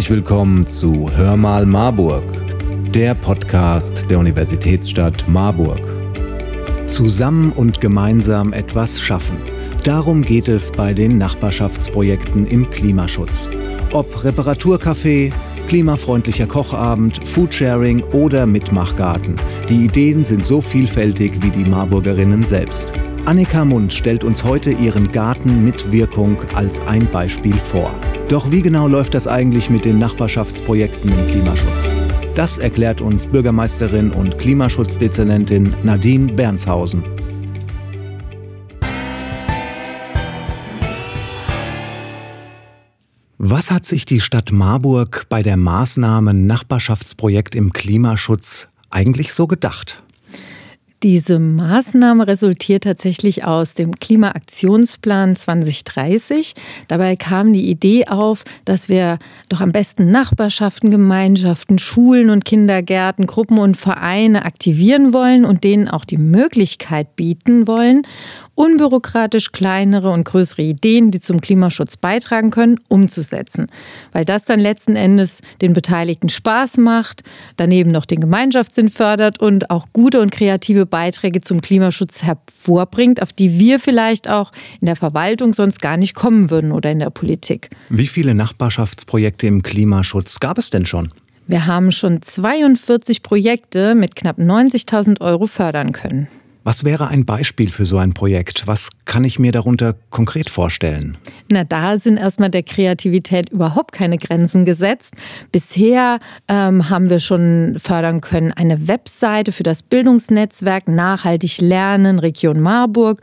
Herzlich willkommen zu Hör mal Marburg, der Podcast der Universitätsstadt Marburg. Zusammen und gemeinsam etwas schaffen. Darum geht es bei den Nachbarschaftsprojekten im Klimaschutz. Ob Reparaturcafé, klimafreundlicher Kochabend, Foodsharing oder Mitmachgarten. Die Ideen sind so vielfältig wie die Marburgerinnen selbst. Annika Mund stellt uns heute ihren Garten mit Wirkung als ein Beispiel vor. Doch wie genau läuft das eigentlich mit den Nachbarschaftsprojekten im Klimaschutz? Das erklärt uns Bürgermeisterin und Klimaschutzdezernentin Nadine Bernshausen. Was hat sich die Stadt Marburg bei der Maßnahme Nachbarschaftsprojekt im Klimaschutz eigentlich so gedacht? Diese Maßnahme resultiert tatsächlich aus dem Klimaaktionsplan 2030. Dabei kam die Idee auf, dass wir doch am besten Nachbarschaften, Gemeinschaften, Schulen und Kindergärten, Gruppen und Vereine aktivieren wollen und denen auch die Möglichkeit bieten wollen, unbürokratisch kleinere und größere Ideen, die zum Klimaschutz beitragen können, umzusetzen. Weil das dann letzten Endes den Beteiligten Spaß macht, daneben noch den Gemeinschaftssinn fördert und auch gute und kreative Beiträge zum Klimaschutz hervorbringt, auf die wir vielleicht auch in der Verwaltung sonst gar nicht kommen würden oder in der Politik. Wie viele Nachbarschaftsprojekte im Klimaschutz gab es denn schon? Wir haben schon 42 Projekte mit knapp 90.000 Euro fördern können. Was wäre ein Beispiel für so ein Projekt? Was kann ich mir darunter konkret vorstellen? Na, da sind erstmal der Kreativität überhaupt keine Grenzen gesetzt. Bisher ähm, haben wir schon fördern können eine Webseite für das Bildungsnetzwerk Nachhaltig Lernen Region Marburg.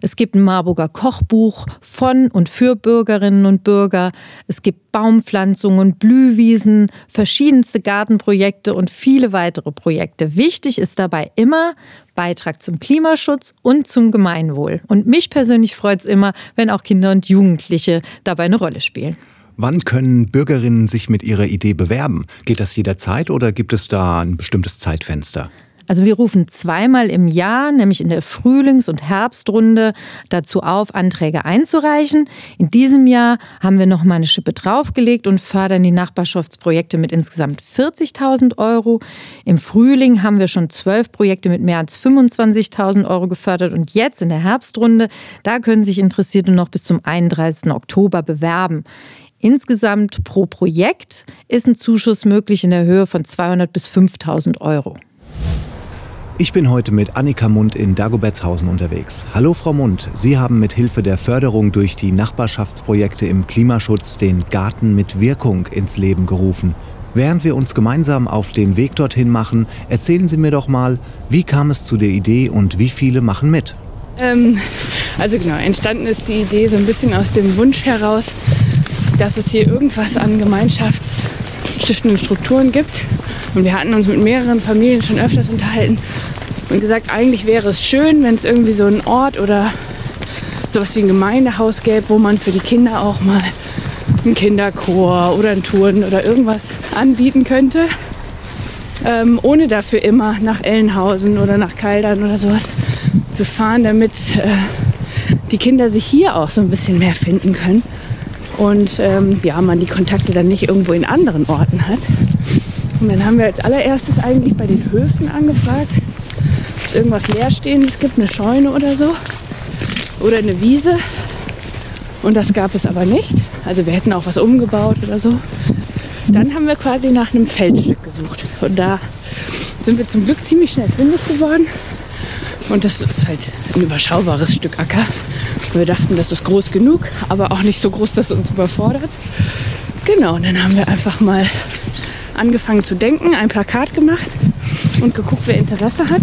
Es gibt ein Marburger Kochbuch von und für Bürgerinnen und Bürger. Es gibt Baumpflanzungen Blühwiesen, verschiedenste Gartenprojekte und viele weitere Projekte. Wichtig ist dabei immer, Beitrag zum Klimaschutz und zum Gemeinwohl. Und mich persönlich freut es immer, wenn auch Kinder und Jugendliche dabei eine Rolle spielen. Wann können Bürgerinnen sich mit ihrer Idee bewerben? Geht das jederzeit oder gibt es da ein bestimmtes Zeitfenster? Also wir rufen zweimal im Jahr, nämlich in der Frühlings- und Herbstrunde, dazu auf, Anträge einzureichen. In diesem Jahr haben wir noch mal eine Schippe draufgelegt und fördern die Nachbarschaftsprojekte mit insgesamt 40.000 Euro. Im Frühling haben wir schon zwölf Projekte mit mehr als 25.000 Euro gefördert und jetzt in der Herbstrunde, da können sich Interessierte noch bis zum 31. Oktober bewerben. Insgesamt pro Projekt ist ein Zuschuss möglich in der Höhe von 200 bis 5.000 Euro. Ich bin heute mit Annika Mund in Dagobertshausen unterwegs. Hallo Frau Mund, Sie haben mit Hilfe der Förderung durch die Nachbarschaftsprojekte im Klimaschutz den Garten mit Wirkung ins Leben gerufen. Während wir uns gemeinsam auf den Weg dorthin machen, erzählen Sie mir doch mal, wie kam es zu der Idee und wie viele machen mit? Ähm, also genau, entstanden ist die Idee so ein bisschen aus dem Wunsch heraus, dass es hier irgendwas an gemeinschaftsstiftenden Strukturen gibt. Und wir hatten uns mit mehreren Familien schon öfters unterhalten, und gesagt, eigentlich wäre es schön, wenn es irgendwie so einen Ort oder sowas wie ein Gemeindehaus gäbe, wo man für die Kinder auch mal einen Kinderchor oder einen Touren oder irgendwas anbieten könnte, ähm, ohne dafür immer nach Ellenhausen oder nach Kaldern oder sowas zu fahren, damit äh, die Kinder sich hier auch so ein bisschen mehr finden können und ähm, ja, man die Kontakte dann nicht irgendwo in anderen Orten hat. Und dann haben wir als allererstes eigentlich bei den Höfen angefragt, es irgendwas leerstehendes gibt, eine Scheune oder so. Oder eine Wiese. Und das gab es aber nicht. Also wir hätten auch was umgebaut oder so. Dann haben wir quasi nach einem Feldstück gesucht. Und da sind wir zum Glück ziemlich schnell fündig geworden. Und das ist halt ein überschaubares Stück Acker. Wir dachten, das ist groß genug, aber auch nicht so groß, dass es uns überfordert. Genau, und dann haben wir einfach mal angefangen zu denken, ein Plakat gemacht und geguckt, wer Interesse hat.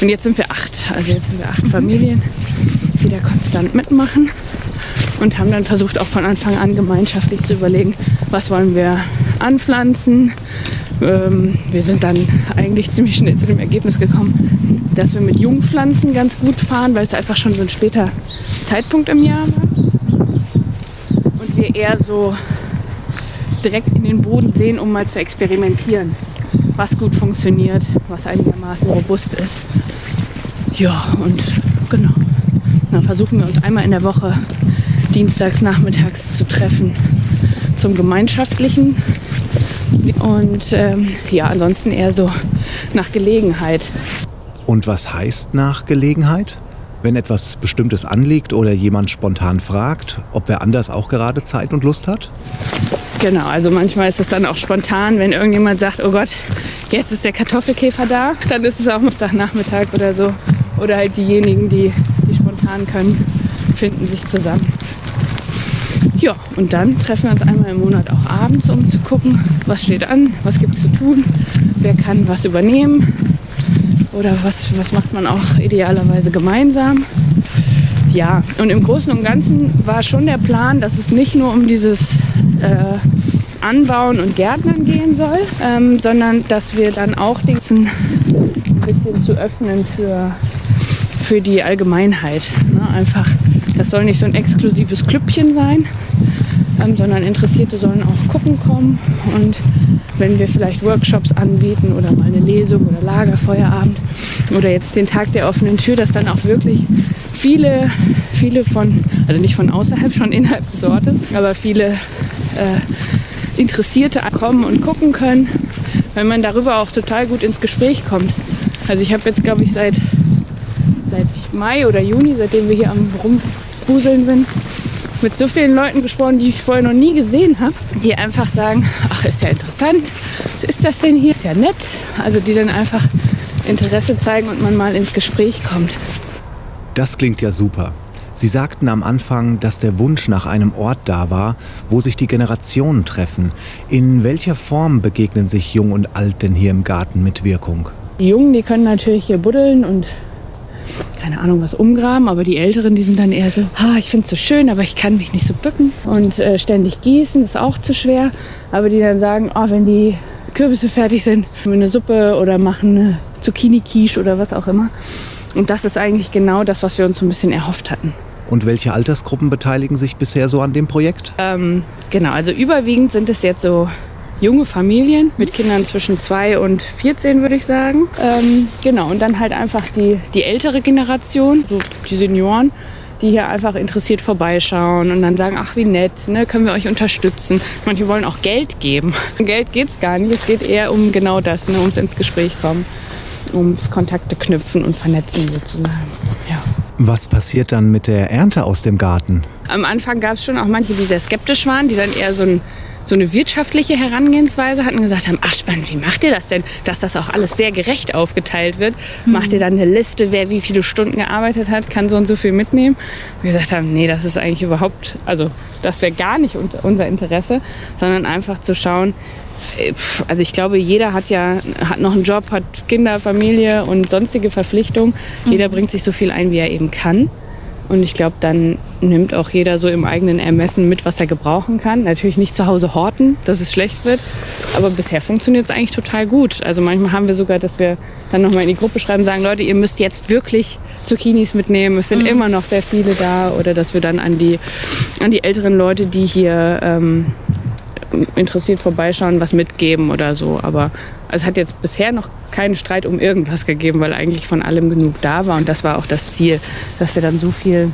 Und jetzt sind wir acht. Also jetzt sind wir acht Familien, die da konstant mitmachen und haben dann versucht, auch von Anfang an gemeinschaftlich zu überlegen, was wollen wir anpflanzen. Ähm, wir sind dann eigentlich ziemlich schnell zu dem Ergebnis gekommen, dass wir mit Jungpflanzen ganz gut fahren, weil es einfach schon so ein später Zeitpunkt im Jahr war. Und wir eher so direkt in den Boden sehen, um mal zu experimentieren, was gut funktioniert, was einigermaßen robust ist. Ja, und genau. Dann versuchen wir uns einmal in der Woche dienstags nachmittags zu treffen zum gemeinschaftlichen Und ähm, ja, ansonsten eher so nach Gelegenheit. Und was heißt nach Gelegenheit? Wenn etwas Bestimmtes anliegt oder jemand spontan fragt, ob wer anders auch gerade Zeit und Lust hat? Genau, also manchmal ist es dann auch spontan, wenn irgendjemand sagt, oh Gott, jetzt ist der Kartoffelkäfer da, dann ist es auch Samstagnachmittag oder so. Oder halt diejenigen, die, die spontan können, finden sich zusammen. Ja, und dann treffen wir uns einmal im Monat auch abends, um zu gucken, was steht an, was gibt es zu tun, wer kann was übernehmen oder was, was macht man auch idealerweise gemeinsam. Ja, und im Großen und Ganzen war schon der Plan, dass es nicht nur um dieses äh, Anbauen und Gärtnern gehen soll, ähm, sondern dass wir dann auch den ein bisschen zu öffnen für, für die Allgemeinheit. Ne? Einfach, das soll nicht so ein exklusives Klüppchen sein, ähm, sondern Interessierte sollen auch gucken kommen und wenn wir vielleicht Workshops anbieten oder mal eine Lesung oder Lagerfeuerabend oder jetzt den Tag der offenen Tür, dass dann auch wirklich viele, viele von, also nicht von außerhalb, schon innerhalb des Ortes, aber viele äh, Interessierte kommen und gucken können, weil man darüber auch total gut ins Gespräch kommt. Also ich habe jetzt, glaube ich, seit, seit Mai oder Juni, seitdem wir hier am Rumfuseln sind, mit so vielen Leuten gesprochen, die ich vorher noch nie gesehen habe, die einfach sagen, ach, ist ja interessant, was ist das denn hier? Ist ja nett. Also die dann einfach Interesse zeigen und man mal ins Gespräch kommt. Das klingt ja super. Sie sagten am Anfang, dass der Wunsch nach einem Ort da war, wo sich die Generationen treffen. In welcher Form begegnen sich Jung und Alt denn hier im Garten mit Wirkung? Die Jungen, die können natürlich hier buddeln und keine Ahnung was umgraben, aber die Älteren, die sind dann eher so, ah, ich finde es so schön, aber ich kann mich nicht so bücken und äh, ständig gießen, ist auch zu schwer. Aber die dann sagen, oh, wenn die Kürbisse fertig sind, machen wir eine Suppe oder machen eine Zucchini-Quiche oder was auch immer. Und das ist eigentlich genau das, was wir uns so ein bisschen erhofft hatten. Und welche Altersgruppen beteiligen sich bisher so an dem Projekt? Ähm, genau, also überwiegend sind es jetzt so junge Familien mit Kindern zwischen 2 und 14, würde ich sagen. Ähm, genau, und dann halt einfach die, die ältere Generation, so die Senioren, die hier einfach interessiert vorbeischauen und dann sagen, ach wie nett, ne, können wir euch unterstützen. Manche wollen auch Geld geben. Um Geld geht es gar nicht, es geht eher um genau das, ne, ums ins Gespräch kommen ums Kontakte knüpfen und vernetzen sozusagen. Ja. Was passiert dann mit der Ernte aus dem Garten? Am Anfang gab es schon auch manche, die sehr skeptisch waren, die dann eher so, ein, so eine wirtschaftliche Herangehensweise hatten und gesagt haben, ach spannend, wie macht ihr das denn, dass das auch alles sehr gerecht aufgeteilt wird? Mhm. Macht ihr dann eine Liste, wer wie viele Stunden gearbeitet hat, kann so und so viel mitnehmen? Und wir gesagt haben, nee, das ist eigentlich überhaupt, also das wäre gar nicht unser Interesse, sondern einfach zu schauen, äh, also ich glaube, jeder hat ja hat noch einen Job, hat Kinder, Familie und sonstige Verpflichtungen. Mhm. Jeder bringt sich so viel ein, wie er eben kann. Und ich glaube, dann nimmt auch jeder so im eigenen Ermessen mit, was er gebrauchen kann. Natürlich nicht zu Hause horten, dass es schlecht wird. Aber bisher funktioniert es eigentlich total gut. Also manchmal haben wir sogar, dass wir dann nochmal in die Gruppe schreiben, sagen, Leute, ihr müsst jetzt wirklich Zucchinis mitnehmen. Es sind mhm. immer noch sehr viele da. Oder dass wir dann an die, an die älteren Leute, die hier ähm, interessiert vorbeischauen, was mitgeben oder so. Aber es hat jetzt bisher noch keinen Streit um irgendwas gegeben, weil eigentlich von allem genug da war. Und das war auch das Ziel, dass wir dann so viel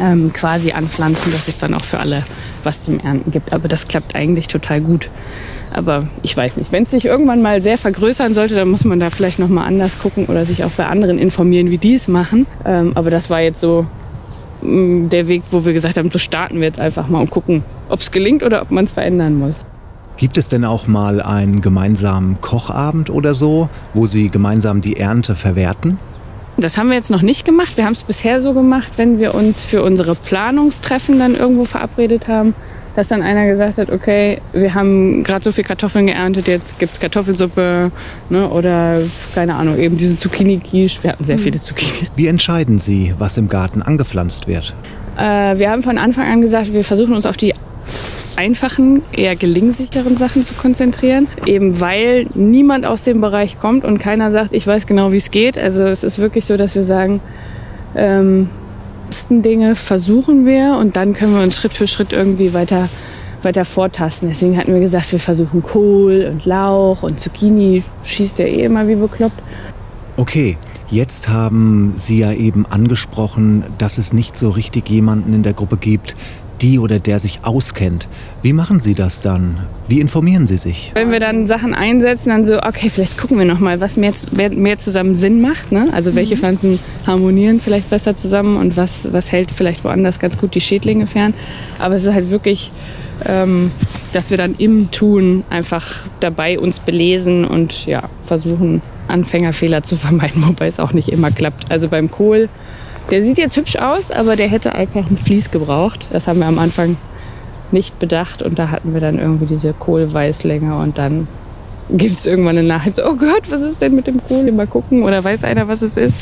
ähm, quasi anpflanzen, dass es dann auch für alle was zum Ernten gibt. Aber das klappt eigentlich total gut. Aber ich weiß nicht, wenn es sich irgendwann mal sehr vergrößern sollte, dann muss man da vielleicht noch mal anders gucken oder sich auch bei anderen informieren, wie die es machen. Ähm, aber das war jetzt so mm, der Weg, wo wir gesagt haben, so starten wir jetzt einfach mal und gucken, ob es gelingt oder ob man es verändern muss. Gibt es denn auch mal einen gemeinsamen Kochabend oder so, wo Sie gemeinsam die Ernte verwerten? Das haben wir jetzt noch nicht gemacht. Wir haben es bisher so gemacht, wenn wir uns für unsere Planungstreffen dann irgendwo verabredet haben, dass dann einer gesagt hat, okay, wir haben gerade so viel Kartoffeln geerntet, jetzt gibt es Kartoffelsuppe ne, oder keine Ahnung, eben diese Zucchini-Quiche. Wir hatten sehr mhm. viele Zucchinis. Wie entscheiden Sie, was im Garten angepflanzt wird? Äh, wir haben von Anfang an gesagt, wir versuchen uns auf die einfachen, eher gelingsicheren Sachen zu konzentrieren. Eben weil niemand aus dem Bereich kommt und keiner sagt, ich weiß genau, wie es geht. Also es ist wirklich so, dass wir sagen, ähm, Dinge versuchen wir und dann können wir uns Schritt für Schritt irgendwie weiter, weiter vortasten. Deswegen hatten wir gesagt, wir versuchen Kohl und Lauch und Zucchini, schießt ja eh immer wie bekloppt. Okay, jetzt haben Sie ja eben angesprochen, dass es nicht so richtig jemanden in der Gruppe gibt, die oder der sich auskennt. Wie machen Sie das dann? Wie informieren Sie sich? Wenn wir dann Sachen einsetzen, dann so, okay, vielleicht gucken wir nochmal, was mehr, mehr zusammen Sinn macht. Ne? Also welche mhm. Pflanzen harmonieren vielleicht besser zusammen und was, was hält vielleicht woanders ganz gut die Schädlinge fern. Aber es ist halt wirklich, ähm, dass wir dann im Tun einfach dabei uns belesen und ja, versuchen, Anfängerfehler zu vermeiden, wobei es auch nicht immer klappt. Also beim Kohl, der sieht jetzt hübsch aus, aber der hätte einfach ein Vlies gebraucht. Das haben wir am Anfang nicht bedacht und da hatten wir dann irgendwie diese Kohlweißlänge und dann gibt es irgendwann eine Nachricht, so, oh Gott, was ist denn mit dem Kohl? Mal gucken oder weiß einer, was es ist.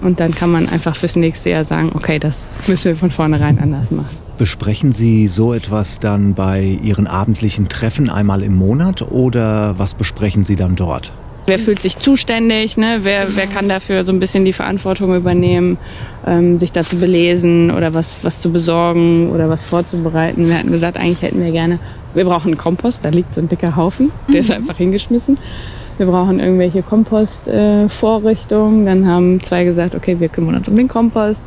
Und dann kann man einfach fürs nächste Jahr sagen, okay, das müssen wir von vornherein anders machen. Besprechen Sie so etwas dann bei Ihren abendlichen Treffen einmal im Monat oder was besprechen Sie dann dort? Wer fühlt sich zuständig? Ne? Wer, wer kann dafür so ein bisschen die Verantwortung übernehmen, ähm, sich dazu belesen oder was, was zu besorgen oder was vorzubereiten? Wir hatten gesagt, eigentlich hätten wir gerne, wir brauchen einen Kompost, da liegt so ein dicker Haufen, der mhm. ist einfach hingeschmissen. Wir brauchen irgendwelche Kompostvorrichtungen. Äh, Dann haben zwei gesagt, okay, wir kümmern uns um den Kompost.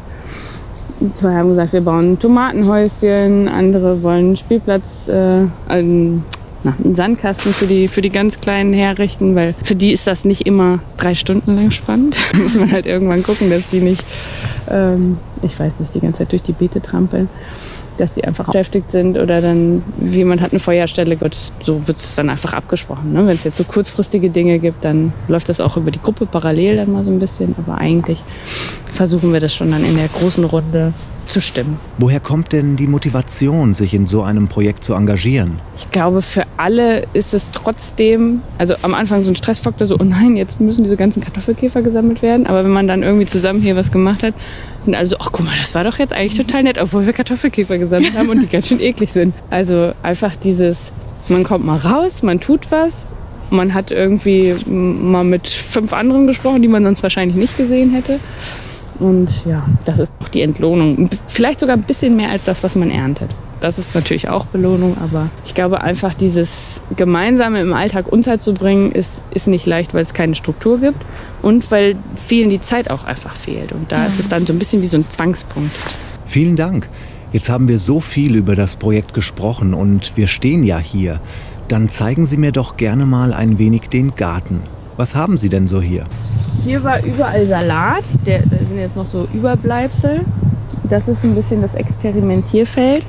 Zwei haben gesagt, wir bauen ein Tomatenhäuschen. Andere wollen einen Spielplatz, äh, einen na, einen Sandkasten für die, für die ganz Kleinen herrichten, weil für die ist das nicht immer drei Stunden lang spannend. da muss man halt irgendwann gucken, dass die nicht, ähm, ich weiß nicht, die ganze Zeit durch die Beete trampeln dass die einfach beschäftigt sind oder dann jemand hat eine Feuerstelle. Gut, so wird es dann einfach abgesprochen. Ne? Wenn es jetzt so kurzfristige Dinge gibt, dann läuft das auch über die Gruppe parallel dann mal so ein bisschen. Aber eigentlich versuchen wir das schon dann in der großen Runde zu stimmen. Woher kommt denn die Motivation, sich in so einem Projekt zu engagieren? Ich glaube, für alle ist es trotzdem, also am Anfang so ein Stressfaktor, so, oh nein, jetzt müssen diese ganzen Kartoffelkäfer gesammelt werden. Aber wenn man dann irgendwie zusammen hier was gemacht hat, sind alle so, ach guck mal, das war doch jetzt eigentlich total nett, obwohl wir Kartoffelkäfer gesammelt haben und die ganz schön eklig sind. Also einfach dieses, man kommt mal raus, man tut was, man hat irgendwie mal mit fünf anderen gesprochen, die man sonst wahrscheinlich nicht gesehen hätte. Und ja, das ist auch die Entlohnung. Vielleicht sogar ein bisschen mehr als das, was man erntet. Das ist natürlich auch Belohnung, aber ich glaube einfach dieses Gemeinsame im Alltag unterzubringen, ist, ist nicht leicht, weil es keine Struktur gibt und weil vielen die Zeit auch einfach fehlt. Und da ist es dann so ein bisschen wie so ein Zwangspunkt. Vielen Dank. Jetzt haben wir so viel über das Projekt gesprochen und wir stehen ja hier. Dann zeigen Sie mir doch gerne mal ein wenig den Garten. Was haben Sie denn so hier? Hier war überall Salat. Der, da sind jetzt noch so Überbleibsel. Das ist ein bisschen das Experimentierfeld,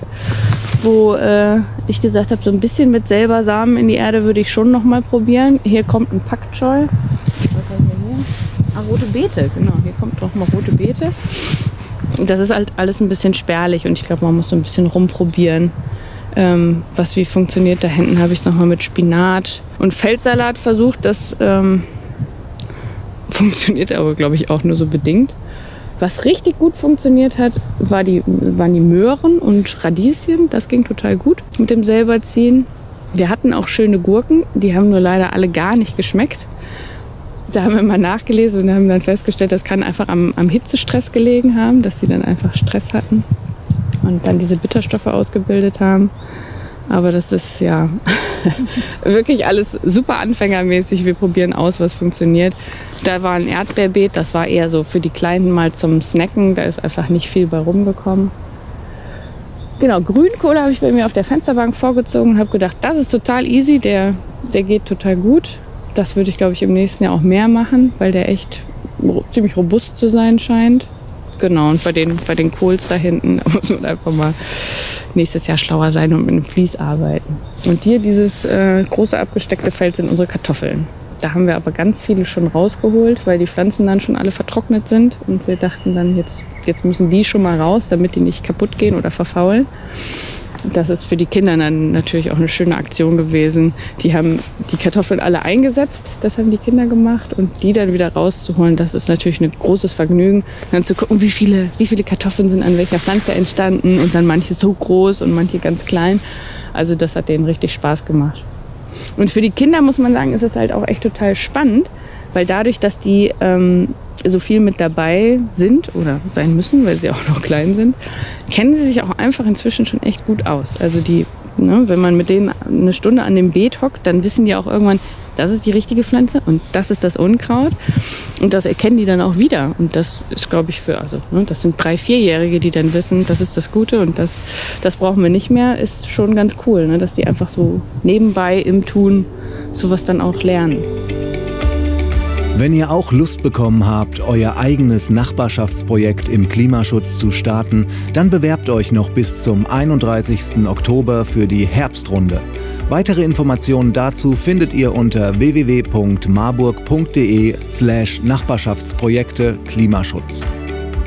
wo äh, ich gesagt habe, so ein bisschen mit selber Samen in die Erde würde ich schon noch mal probieren. Hier kommt ein wir hier? Ah, rote Beete, genau. Hier kommt noch mal rote Beete. Das ist halt alles ein bisschen spärlich und ich glaube, man muss so ein bisschen rumprobieren, ähm, was wie funktioniert. Da hinten habe ich es noch mal mit Spinat und Feldsalat versucht. Das ähm, funktioniert aber, glaube ich, auch nur so bedingt. Was richtig gut funktioniert hat, war die, waren die Möhren und Radieschen. Das ging total gut mit dem selberziehen. Wir hatten auch schöne Gurken, die haben nur leider alle gar nicht geschmeckt. Da haben wir mal nachgelesen und haben dann festgestellt, das kann einfach am, am Hitzestress gelegen haben, dass die dann einfach Stress hatten und dann diese Bitterstoffe ausgebildet haben. Aber das ist ja wirklich alles super anfängermäßig. Wir probieren aus, was funktioniert. Da war ein Erdbeerbeet, das war eher so für die Kleinen mal zum Snacken. Da ist einfach nicht viel bei rumgekommen. Genau, Grünkohle habe ich bei mir auf der Fensterbank vorgezogen und habe gedacht, das ist total easy, der, der geht total gut. Das würde ich, glaube ich, im nächsten Jahr auch mehr machen, weil der echt ziemlich robust zu sein scheint. Genau, und bei den, bei den Kohls da hinten da muss man einfach mal nächstes Jahr schlauer sein und mit einem Vlies arbeiten. Und hier dieses äh, große abgesteckte Feld sind unsere Kartoffeln. Da haben wir aber ganz viele schon rausgeholt, weil die Pflanzen dann schon alle vertrocknet sind. Und wir dachten dann, jetzt, jetzt müssen die schon mal raus, damit die nicht kaputt gehen oder verfaulen das ist für die Kinder dann natürlich auch eine schöne Aktion gewesen. Die haben die Kartoffeln alle eingesetzt, das haben die Kinder gemacht und die dann wieder rauszuholen, das ist natürlich ein großes Vergnügen. Dann zu gucken, wie viele, wie viele Kartoffeln sind an welcher Pflanze entstanden und dann manche so groß und manche ganz klein. Also das hat denen richtig Spaß gemacht. Und für die Kinder muss man sagen, ist es halt auch echt total spannend, weil dadurch, dass die ähm, so viel mit dabei sind oder sein müssen, weil sie auch noch klein sind, kennen sie sich auch einfach inzwischen schon echt gut aus. Also die ne, wenn man mit denen eine Stunde an dem Beet hockt, dann wissen die auch irgendwann, das ist die richtige Pflanze und das ist das Unkraut. Und das erkennen die dann auch wieder. Und das ist, glaube ich, für, also ne, das sind drei, vierjährige, die dann wissen, das ist das Gute und das, das brauchen wir nicht mehr, ist schon ganz cool, ne, dass die einfach so nebenbei im Tun sowas dann auch lernen. Wenn ihr auch Lust bekommen habt, euer eigenes Nachbarschaftsprojekt im Klimaschutz zu starten, dann bewerbt euch noch bis zum 31. Oktober für die Herbstrunde. Weitere Informationen dazu findet ihr unter www.marburg.de slash Nachbarschaftsprojekte Klimaschutz.